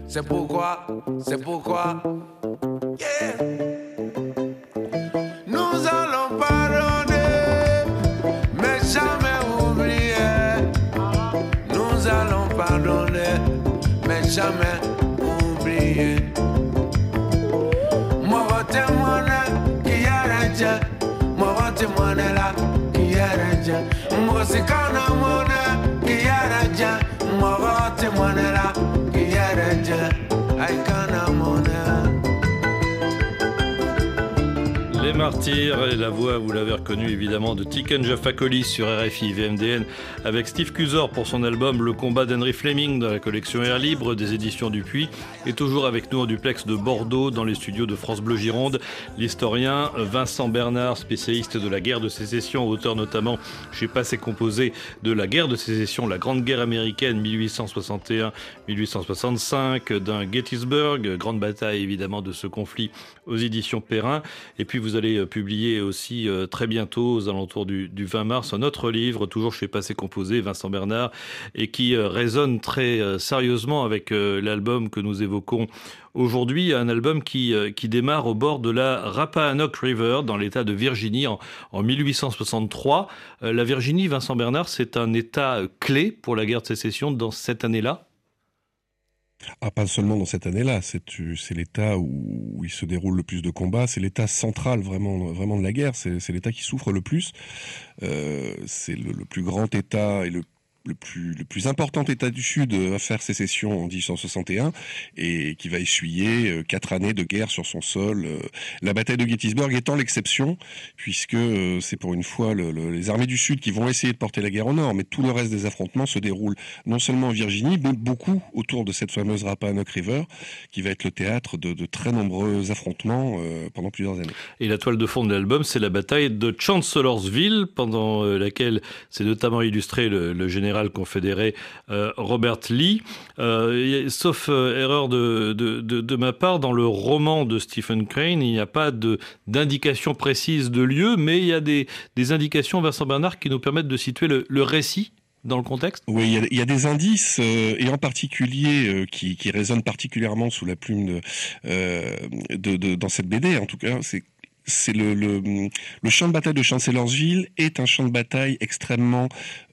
C'est pourquoi, c'est pourquoi. Nous allons pardonner, mais jamais oublier. Nous allons pardonner, mais jamais oublier. Moi, témoin qui a raison. Moi, témoin là qui a raison. Moi, c'est quand on qui a raison. Moi, témoin là qui a raison. I can't Les Martyrs et la voix, vous l'avez reconnu évidemment, de Tiken Jaffa-Coli sur RFI VMDN avec Steve Cusor pour son album Le combat d'Henry Fleming dans la collection Air Libre des éditions Dupuis et toujours avec nous en duplex de Bordeaux dans les studios de France Bleu Gironde, l'historien Vincent Bernard, spécialiste de la guerre de sécession, auteur notamment, je sais pas, c'est composé de la guerre de sécession, la grande guerre américaine 1861-1865, d'un Gettysburg, grande bataille évidemment de ce conflit aux éditions Perrin. Et puis vous allez publier aussi euh, très bientôt, aux alentours du, du 20 mars, un autre livre, toujours chez Passé Composé, Vincent Bernard, et qui euh, résonne très euh, sérieusement avec l'album que nous évoquons aujourd'hui, un album qui, qui démarre au bord de la Rappahannock River, dans l'État de Virginie, en 1863. la Virginie, Vincent Bernard, c'est un État clé pour la guerre de sécession dans cette année-là? Ah, pas seulement dans cette année-là, c'est l'État où il se déroule le plus de combats, c'est l'État central vraiment, vraiment de la guerre, c'est l'État qui souffre le plus, euh, c'est le, le, plus grand État et le le plus, le plus important État du Sud à faire sécession en 1861 et qui va essuyer quatre années de guerre sur son sol. La bataille de Gettysburg étant l'exception, puisque c'est pour une fois le, le, les armées du Sud qui vont essayer de porter la guerre au nord, mais tout le reste des affrontements se déroule non seulement en Virginie, mais beaucoup autour de cette fameuse Rappahannock River, qui va être le théâtre de, très nombreux affrontements euh, pendant plusieurs années. Et la toile de fond de l'album, c'est la bataille de Chancellorsville, pendant laquelle c'est notamment illustré le général confédéré euh, Robert Lee. Euh, sauf euh, erreur de, de, de, ma part, dans le roman de Stephen Crane, il n'y a pas d'indication précise de lieu, mais il y a des, des, indications, Vincent Bernard, qui nous permettent de situer le, le récit dans le contexte Oui, il y, a, des indices, et en particulier qui, qui résonnent particulièrement sous la plume de, de, de, dans cette BD, en tout cas, c'est c'est le, champ de bataille de Chancellorsville est un champ de bataille extrêmement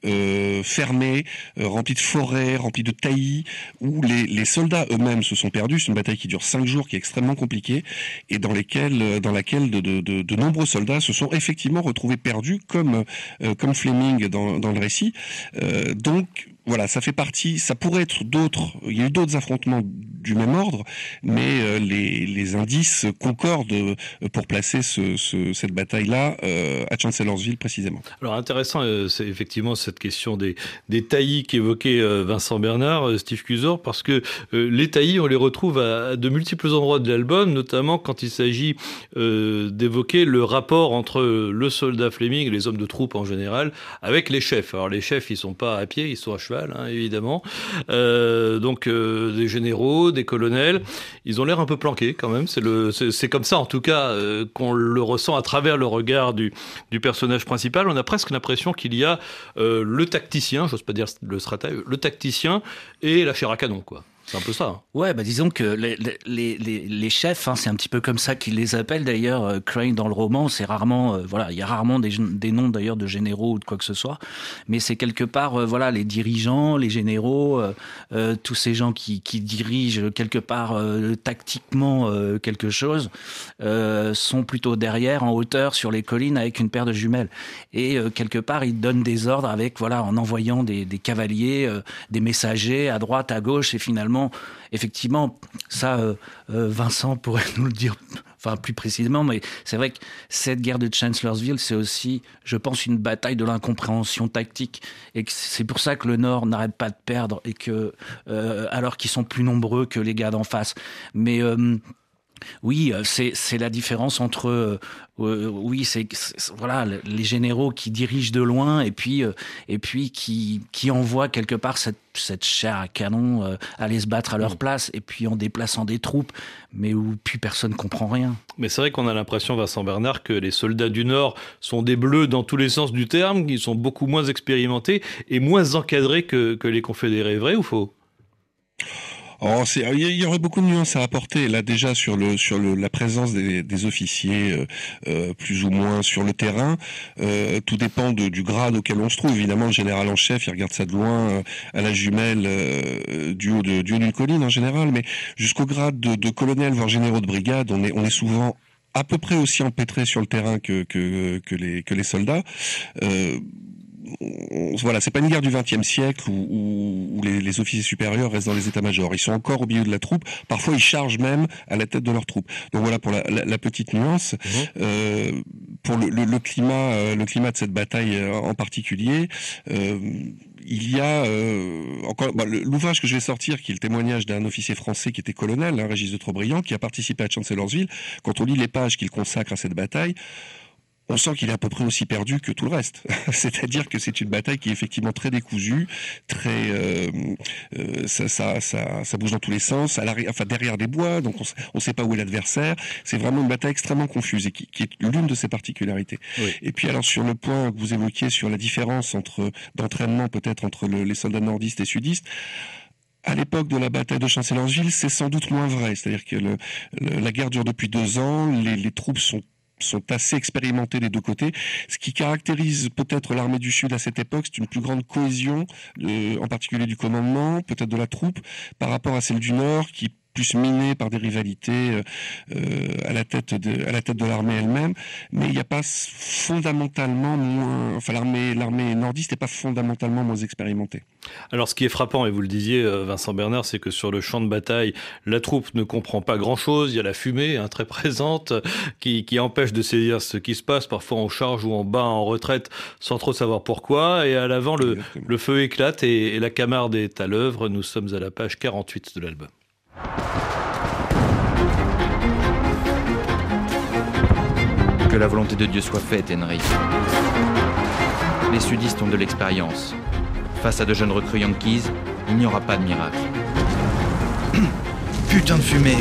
euh, fermé, euh, rempli de forêts, rempli de taillis, où les, soldats eux-mêmes se sont perdus. C'est une bataille qui dure cinq jours, qui est extrêmement compliquée, et dans, dans laquelle de, nombreux soldats se sont effectivement retrouvés perdus, comme, euh, comme Fleming dans, dans le récit. donc, voilà, ça fait partie, ça pourrait être d'autres, il y a eu d'autres affrontements du même ordre, mais euh, les, indices concordent pour placer ce, ce, cette bataille-là euh, à Chancellorsville précisément. Alors intéressant, euh, c'est effectivement cette question des, taillis qu'évoquait euh, Vincent Bernard, euh, Steve Cusor, parce que les taillis, on les retrouve à, de multiples endroits de l'album, notamment quand il s'agit d'évoquer le rapport entre le soldat Fleming et les hommes de troupe en général avec les chefs. Alors les chefs, ils sont pas à pied, ils sont à cheval hein, évidemment. Euh, donc euh, des généraux, des colonels, ils ont l'air un peu planqués quand même. C'est le, c'est comme ça en tout cas euh, qu'on le ressent à travers le regard du, du personnage principal. On a presque l'impression qu'il y a le tacticien, j'ose pas dire le stratège, le tacticien et la chair à canon, quoi. C'est un peu ça. Hein. Ouais, bah disons que les, les, les, chefs, hein, c'est un petit peu comme ça qu'ils les appellent d'ailleurs. Euh, Crane dans le roman, c'est rarement, euh, voilà, il y a rarement des, des noms d'ailleurs de généraux ou de quoi que ce soit, mais c'est quelque part, euh, voilà, les dirigeants, les généraux, tous ces gens qui, qui dirigent quelque part tactiquement quelque chose, sont plutôt derrière, en hauteur, sur les collines, avec une paire de jumelles. Et quelque part, ils donnent des ordres avec, voilà, en envoyant des, des cavaliers, des messagers à droite, à gauche, et finalement effectivement, ça, euh, euh, Vincent pourrait nous le dire, enfin plus précisément, mais c'est vrai que cette guerre de Chancellorsville, c'est aussi, je pense, une bataille de l'incompréhension tactique, et c'est pour ça que le Nord n'arrête pas de perdre, et que, euh, alors qu'ils sont plus nombreux que les gars d'en face, mais oui, euh, c'est la différence entre euh, euh, oui, c'est voilà les généraux qui dirigent de loin et puis euh, et puis qui qui envoient quelque part cette cette chair à canon aller se battre à leur place et puis en déplaçant des troupes, mais où puis personne comprend rien. Mais c'est vrai qu'on a l'impression, Vincent Bernard, que les soldats du Nord sont des bleus dans tous les sens du terme, qu'ils sont beaucoup moins expérimentés et moins encadrés que, que les confédérés. Vrai ou faux? Oh, il y aurait beaucoup de nuances à apporter là déjà sur le sur le, la présence des, des officiers euh, euh, plus ou moins sur le terrain. Euh, tout dépend de, du grade auquel on se trouve. Évidemment, le général en chef, il regarde ça de loin euh, à la jumelle euh, du haut de, du haut d'une colline en général, mais jusqu'au grade de, de colonel voire généraux de brigade, on est on est souvent à peu près aussi empêtré sur le terrain que que, que les que les soldats. On, voilà, c'est pas une guerre du XXe siècle où, où, où les, les, officiers supérieurs restent dans les états-majors. Ils sont encore au milieu de la troupe. Parfois, ils chargent même à la tête de leur troupe. Donc voilà pour la, la, la petite nuance. Mmh. Euh, pour le, le, le, climat, euh, le climat de cette bataille euh, en particulier. Euh, il y a euh, encore bah, l'ouvrage que je vais sortir, qui est le témoignage d'un officier français qui était colonel, hein, Régis de Trobriand, qui a participé à Chancellorsville. Quand on lit les pages qu'il consacre à cette bataille, on sent qu'il est à peu près aussi perdu que tout le reste. C'est-à-dire que c'est une bataille qui est effectivement très décousue, très euh, euh, ça, ça, ça, ça, bouge dans tous les sens, à enfin derrière des bois, donc on ne sait pas où est l'adversaire. C'est vraiment une bataille extrêmement confuse et qui, qui est l'une de ses particularités. Oui. Et puis alors sur le point que vous évoquiez sur la différence entre d'entraînement peut-être entre le, les soldats nordistes et sudistes à l'époque de la bataille de Chancellorsville, c'est sans doute moins vrai. C'est-à-dire que le, le, la guerre dure depuis deux ans, les, les troupes sont sont assez expérimentés des deux côtés. Ce qui caractérise peut-être l'armée du Sud à cette époque, c'est une plus grande cohésion, euh, en particulier du commandement, peut-être de la troupe, par rapport à celle du Nord, qui plus minée par des rivalités euh, à la tête de à la tête de l'armée elle-même, mais il n'y a pas fondamentalement moins, enfin l'armée l'armée nordiste n'est pas fondamentalement moins expérimentée. Alors ce qui est frappant et vous le disiez Vincent Bernard, c'est que sur le champ de bataille, la troupe ne comprend pas grand-chose, il y a la fumée hein, très présente qui, qui empêche de saisir ce qui se passe, parfois on charge ou en bas en retraite sans trop savoir pourquoi. Et à l'avant le, le feu éclate et, et la camarde est à l'œuvre, nous sommes à la page 48 de l'album. Que la volonté de Dieu soit faite, Henry. Les sudistes ont de l'expérience. Face à de jeunes recrues yankees, il n'y aura pas de miracle. Putain de fumée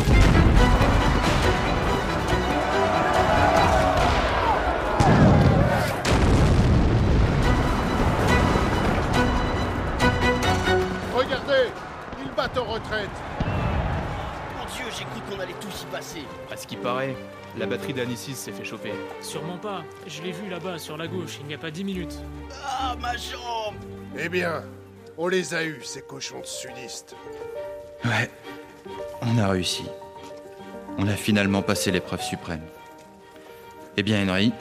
Regardez, ils battent en retraite. Qu'on allait tous y passer. À ce qui paraît, la batterie d'Anisis s'est fait chauffer. Sûrement pas. Je l'ai vu là-bas, sur la gauche, il n'y a pas dix minutes. Ah, ma jambe Eh bien, on les a eus, ces cochons de sudistes. Ouais, on a réussi. On a finalement passé l'épreuve suprême. Eh bien, Henry,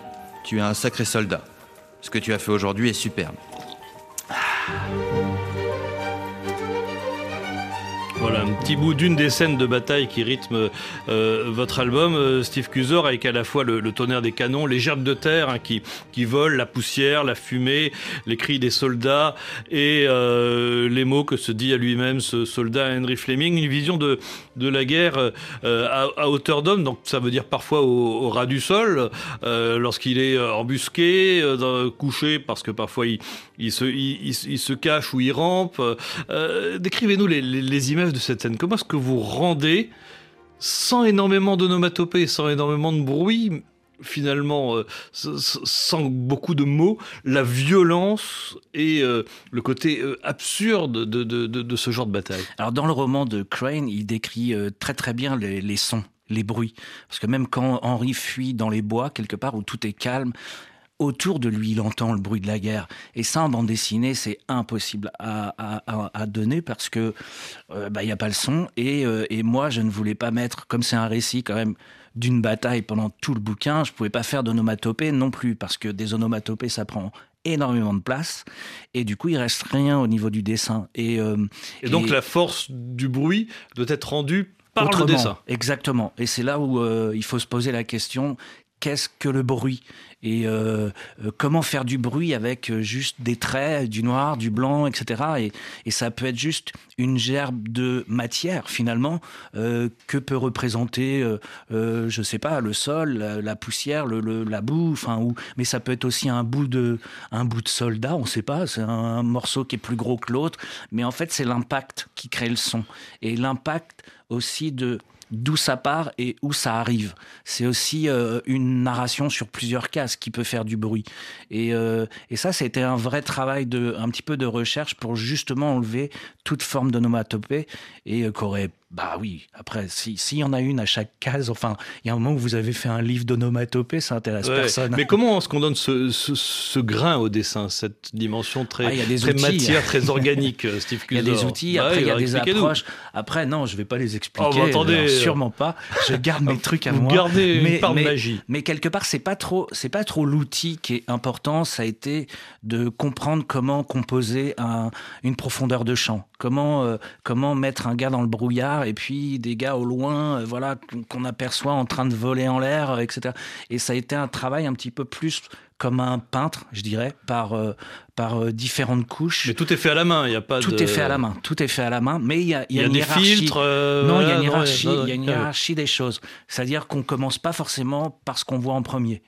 tu es un sacré soldat. Ce que tu as fait aujourd'hui est superbe. Voilà, petit bout d'une des scènes de bataille qui rythme euh, votre album, euh, Steve Cusor, avec à la fois le, tonnerre des canons, les gerbes de terre hein, qui, qui volent, la poussière, la fumée, les cris des soldats et euh, les mots que se dit à lui-même ce soldat Henry Fleming, une vision de, de la guerre à, hauteur d'homme, donc ça veut dire parfois au, ras du sol, lorsqu'il est embusqué, couché, parce que parfois il, il, se, il, se cache ou il rampe. Décrivez-nous les, les, les images de cette scène. Comment est-ce que vous rendez, sans énormément d'onomatopée, sans énormément de bruit, finalement, euh, sans beaucoup de mots, la violence et euh, le côté euh, absurde de, de, de, ce genre de bataille? Alors, dans le roman de Crane, il décrit très très bien les, les sons, les bruits. Parce que même quand Henry fuit dans les bois, quelque part où tout est calme, autour de lui, il entend le bruit de la guerre. Et ça, en bande dessinée, c'est impossible à, à, à, donner parce que euh, bah, il n'y a pas le son. Et, euh, et moi, je ne voulais pas mettre, comme c'est un récit quand même d'une bataille pendant tout le bouquin, je pouvais pas faire d'onomatopée non plus parce que des onomatopées, ça prend énormément de place et du coup il reste rien au niveau du dessin et, euh, et donc et... la force du bruit doit être rendue par Autrement, le dessin exactement et c'est là où euh, il faut se poser la question qu'est-ce que le bruit et euh, euh, comment faire du bruit avec euh, juste des traits, du noir, du blanc, etc. Et, ça peut être juste une gerbe de matière finalement que peut représenter, euh, je sais pas, le sol, la, poussière, le, la boue, enfin ou mais ça peut être aussi un bout de un bout de soldat, on sait pas, c'est un morceau qui est plus gros que l'autre, mais en fait c'est l'impact qui crée le son et l'impact aussi de d'où ça part et où ça arrive. C'est aussi euh, une narration sur plusieurs cases qui peut faire du bruit. Et, euh, ça, c'était un vrai travail de, un petit peu de recherche pour justement enlever toute forme d'onomatopée et euh, qu'aurait bah oui, après, s'il si y en a une à chaque case, enfin, il y a un moment où vous avez fait un livre d'onomatopée, ça intéresse ouais, personne. Mais comment est-ce qu'on donne ce, ce, ce, grain au dessin, cette dimension très, ah, très outils. matière, très organique, euh, Steve Il y a des outils, après, il y a des approches. Après, non, je vais pas les expliquer. Oh, bah, attendez, non, sûrement pas. Je garde mes trucs à vous moi. Gardez mais, une part mais, de magie. Mais quelque part, c'est pas trop, c'est pas trop l'outil qui est important. Ça a été de comprendre comment composer un, une profondeur de champ. Comment, euh, comment mettre un gars dans le brouillard et puis des gars au loin, euh, voilà, qu'on aperçoit en train de voler en l'air, euh, etc. Et ça a été un travail un petit peu plus comme un peintre, je dirais, par, euh, par euh, différentes couches. Mais tout est fait à la main, il n'y a pas tout de... est fait à la main, tout est fait à la main, mais il y a, il y a, une des hiérarchie. filtres. Euh, non, il y a une hiérarchie, il y a une hiérarchie des choses. C'est-à-dire qu'on commence pas forcément par ce qu'on voit en premier.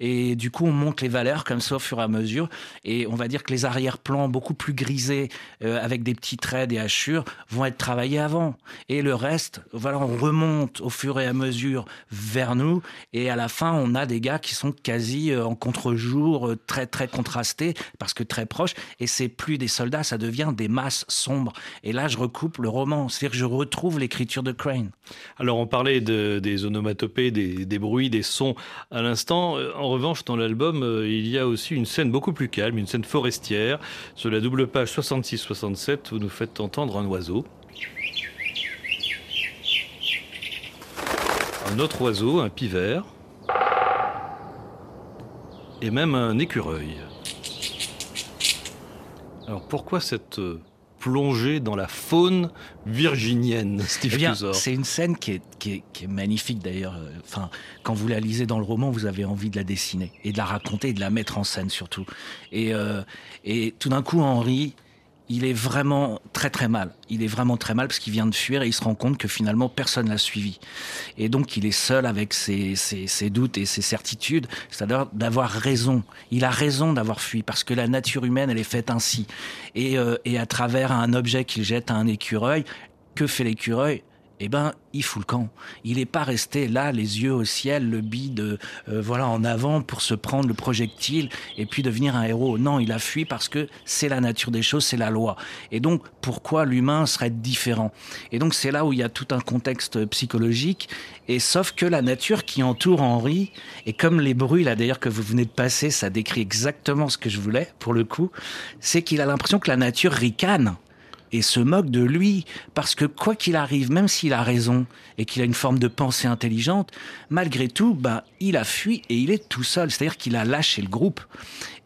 Et du coup, on monte les valeurs comme ça au fur et à mesure. Et on va dire que les arrière-plans beaucoup plus grisés, euh, avec des petits traits, des hachures, vont être travaillés avant. Et le reste, voilà, on remonte au fur et à mesure vers nous. Et à la fin, on a des gars qui sont quasi en contre-jour, euh, très très contrastés, parce que très proches. Et c'est plus des soldats, ça devient des masses sombres. Et là, je recoupe le roman. C'est-à-dire que je retrouve l'écriture de Crane. Alors, on parlait de, des onomatopées, des, des bruits, des sons à l'instant. En revanche, dans l'album, euh, il y a aussi une scène beaucoup plus calme, une scène forestière. Sur la double page 66-67, vous nous faites entendre un oiseau. Un autre oiseau, un pivert. Et même un écureuil. Alors pourquoi cette euh, plongée dans la faune virginienne, Steve eh bien, C'est une scène qui est, qui est, qui est magnifique d'ailleurs. Enfin, quand vous la lisez dans le roman, vous avez envie de la dessiner et de la raconter et de la mettre en scène surtout. Et, euh, et tout d'un coup, Henri, il est vraiment très très mal. Il est vraiment très mal parce qu'il vient de fuir et il se rend compte que finalement personne l'a suivi. Et donc il est seul avec ses, ses, ses doutes et ses certitudes, c'est-à-dire d'avoir raison. Il a raison d'avoir fui parce que la nature humaine elle est faite ainsi. Et, euh, et à travers un objet qu'il jette à un écureuil, que fait l'écureuil? Eh ben, il fout le camp. Il n'est pas resté là, les yeux au ciel, le bide, euh, voilà, en avant pour se prendre le projectile et puis devenir un héros. Non, il a fui parce que c'est la nature des choses, c'est la loi. Et donc, pourquoi l'humain serait différent? Et donc, c'est là où il y a tout un contexte psychologique. Et sauf que la nature qui entoure Henri, et comme les bruits là d'ailleurs que vous venez de passer, ça décrit exactement ce que je voulais pour le coup, c'est qu'il a l'impression que la nature ricane et se moque de lui. Parce que quoi qu'il arrive, même s'il a raison et qu'il a une forme de pensée intelligente, malgré tout, ben, il a fui et il est tout seul. C'est-à-dire qu'il a lâché le groupe.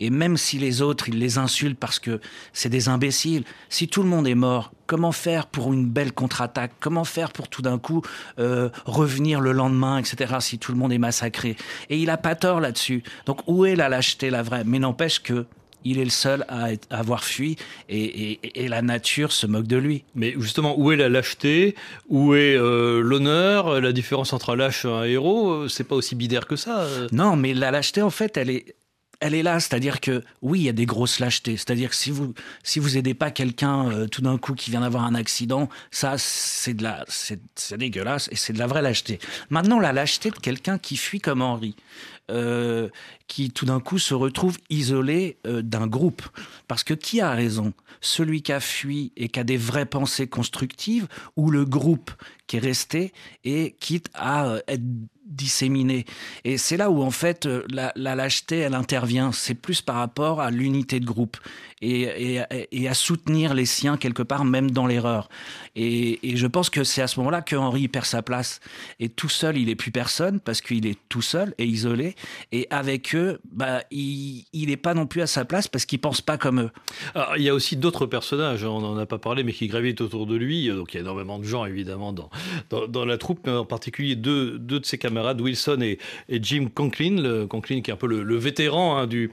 Et même si les autres, il les insulte parce que c'est des imbéciles, si tout le monde est mort, comment faire pour une belle contre-attaque? Comment faire pour tout d'un coup euh, revenir le lendemain, etc., si tout le monde est massacré? Et il a pas tort là-dessus. Donc où est la lâcheté, la vraie? Mais n'empêche que il est le seul à, avoir fui et, la nature se moque de lui. Mais justement, où est la lâcheté? Où est euh, l'honneur? La différence entre un lâche et un héros? Euh, C'est pas aussi binaire que ça. Non, mais la lâcheté, en fait, elle est, elle est là, c'est-à-dire que oui, il y a des grosses lâchetés. C'est-à-dire que si vous si vous aidez pas quelqu'un euh, tout d'un coup qui vient d'avoir un accident, ça c'est de la c'est dégueulasse et c'est de la vraie lâcheté. Maintenant, la lâcheté de quelqu'un qui fuit comme Henri, euh, qui tout d'un coup se retrouve isolé euh, d'un groupe, parce que qui a raison? Celui qui a fui et qui a des vraies pensées constructives, ou le groupe qui est resté et quitte à être disséminée. Et c'est là où en fait euh, la, lâcheté, elle intervient. C'est plus par rapport à l'unité de groupe et, et, à soutenir les siens quelque part, même dans l'erreur. Et, je pense que c'est à ce moment-là que Henri perd sa place. Et tout seul, il est plus personne parce qu'il est tout seul et isolé. Et avec eux, bah, il n'est pas non plus à sa place parce qu'il pense pas comme eux. Alors, il y a aussi d'autres personnages, hein, on n'en a pas parlé, mais qui gravitent autour de lui. Donc il y a énormément de gens évidemment dans, dans, la troupe, mais en particulier deux, de ses camarades, Wilson et, Jim Conklin. Conklin qui est un peu le, vétéran hein, du,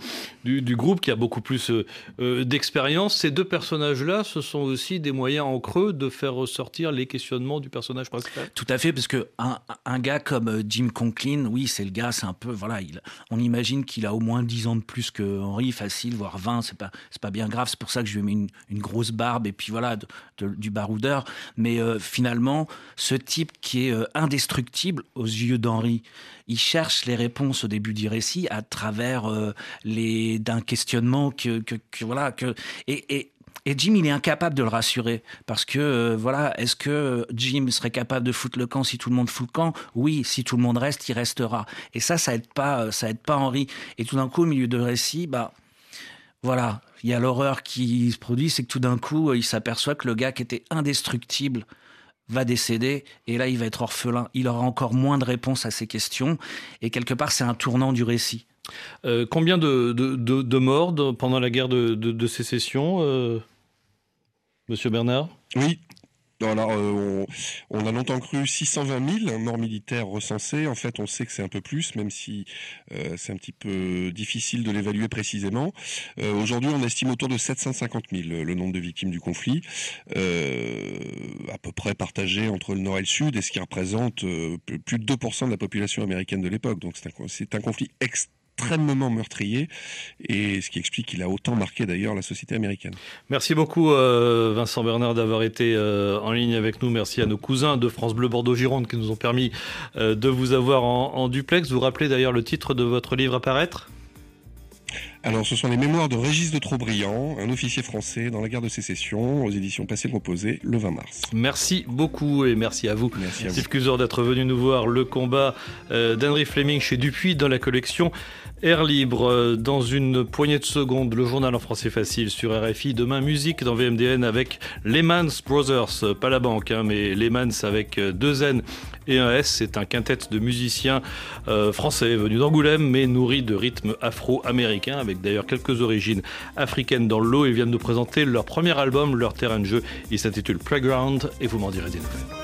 groupe, qui a beaucoup plus euh, euh, d'expérience. Ces deux personnages-là, ce sont aussi des moyens en creux de faire ressortir les questionnements du personnage principal. Tout à fait, parce que un, gars comme euh, Jim Conklin, oui, c'est le gars, c'est un peu, voilà, il, on imagine qu'il a au moins 10 ans de plus que Henry, facile, voire 20, c'est pas, c'est pas bien grave. C'est pour ça que je lui ai mis une, grosse barbe et puis voilà, du baroudeur. Mais finalement, ce type qui est euh, indestructible aux yeux d'Henri, il cherche les réponses au début du récit à travers les d'un questionnement que, voilà que et, et et Jim, il est incapable de le rassurer parce que euh, voilà, est-ce que Jim serait capable de foutre le camp si tout le monde fout le camp? Oui, si tout le monde reste, il restera. Et ça, ça aide pas, euh, ça aide pas Henri. Et tout d'un coup, au milieu de récit, bah voilà, il y a l'horreur qui se produit, c'est que tout d'un coup, il s'aperçoit que le gars qui était indestructible va décéder et là, il va être orphelin. Il aura encore moins de réponses à ses questions et quelque part, c'est un tournant du récit. Euh, combien de, de, morts pendant la guerre de, sécession, euh, Monsieur Bernard? Oui. Alors, euh, on, a longtemps cru 620 000 morts militaires recensés. En fait, on sait que c'est un peu plus, même si c'est un petit peu difficile de l'évaluer précisément. Aujourd'hui, on estime autour de 750 000 le nombre de victimes du conflit, à peu près partagé entre le nord et le sud, et ce qui représente plus de 2% de la population américaine de l'époque. Donc, c'est un, un conflit extrêmement extrêmement meurtrier et ce qui explique qu'il a autant marqué d'ailleurs la société américaine. Merci beaucoup euh, Vincent Bernard d'avoir été euh, en ligne avec nous. Merci à nos cousins de France Bleu Bordeaux Gironde qui nous ont permis euh, de vous avoir en, duplex. Vous rappelez d'ailleurs le titre de votre livre à paraître? Alors, ce sont les mémoires de Régis de Trobriand, un officier français dans la guerre de sécession, aux éditions Passé Composé, le 20 mars. Merci beaucoup et merci à vous, merci Steve Cusor, d'être venu nous voir le combat d'Henry Fleming chez Dupuis dans la collection Air libre, euh, dans une poignée de secondes, le journal en français facile sur RFI. Demain, musique dans VMDN avec Lehmans Brothers, pas la banque, hein, mais Lehmans avec euh, deux N et un S. C'est un quintet de musiciens euh, français venus d'Angoulême, mais nourris de rythmes afro-américains, avec d'ailleurs quelques origines africaines dans l'eau. Ils viennent nous présenter leur premier album, leur terrain de jeu. Il s'intitule Playground, et vous m'en direz des nouvelles.